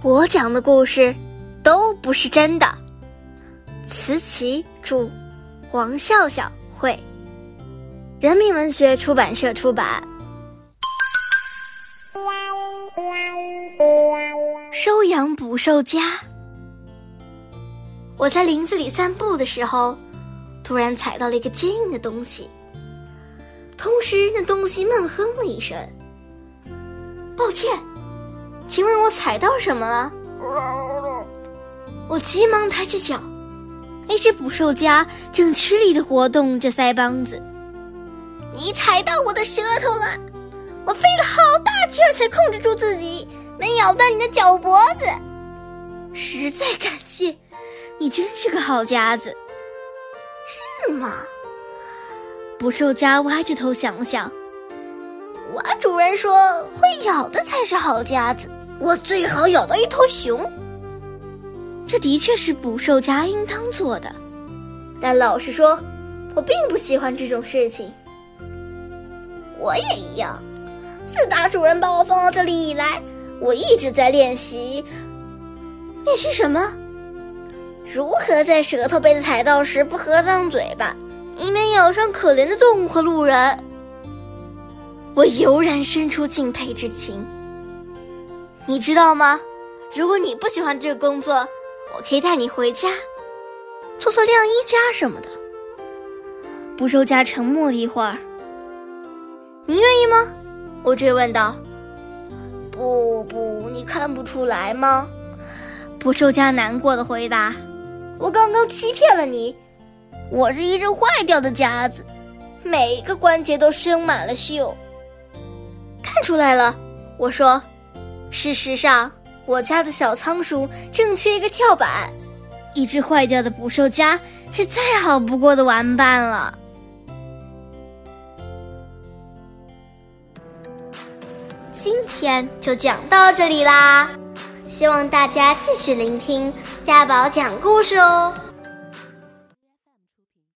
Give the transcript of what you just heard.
我讲的故事都不是真的。慈琪著，黄笑笑绘，人民文学出版社出版。收养捕兽夹。我在林子里散步的时候，突然踩到了一个坚硬的东西，同时那东西闷哼了一声。抱歉，请问我踩到什么了？我急忙抬起脚，那只捕兽夹正吃力的活动着腮帮子。你踩到我的舌头了！我费了好大劲儿才控制住自己，没咬断你的脚脖子。实在感谢，你真是个好夹子。是吗？捕兽夹歪着头想了想。我主人说，会咬的才是好夹子。我最好咬到一头熊。这的确是捕兽夹应当做的，但老实说，我并不喜欢这种事情。我也一样。自打主人把我放到这里以来，我一直在练习。练习什么？如何在舌头被踩到时不合上嘴巴，以免咬伤可怜的动物和路人。我油然生出敬佩之情。你知道吗？如果你不喜欢这个工作，我可以带你回家，做做晾衣架什么的。捕兽夹沉默了一会儿。你愿意吗？我追问道。不不，你看不出来吗？捕兽夹难过的回答。我刚刚欺骗了你，我是一只坏掉的夹子，每一个关节都生满了锈。看出来了，我说。事实上，我家的小仓鼠正缺一个跳板，一只坏掉的捕兽夹是再好不过的玩伴了。今天就讲到这里啦，希望大家继续聆听家宝讲故事哦。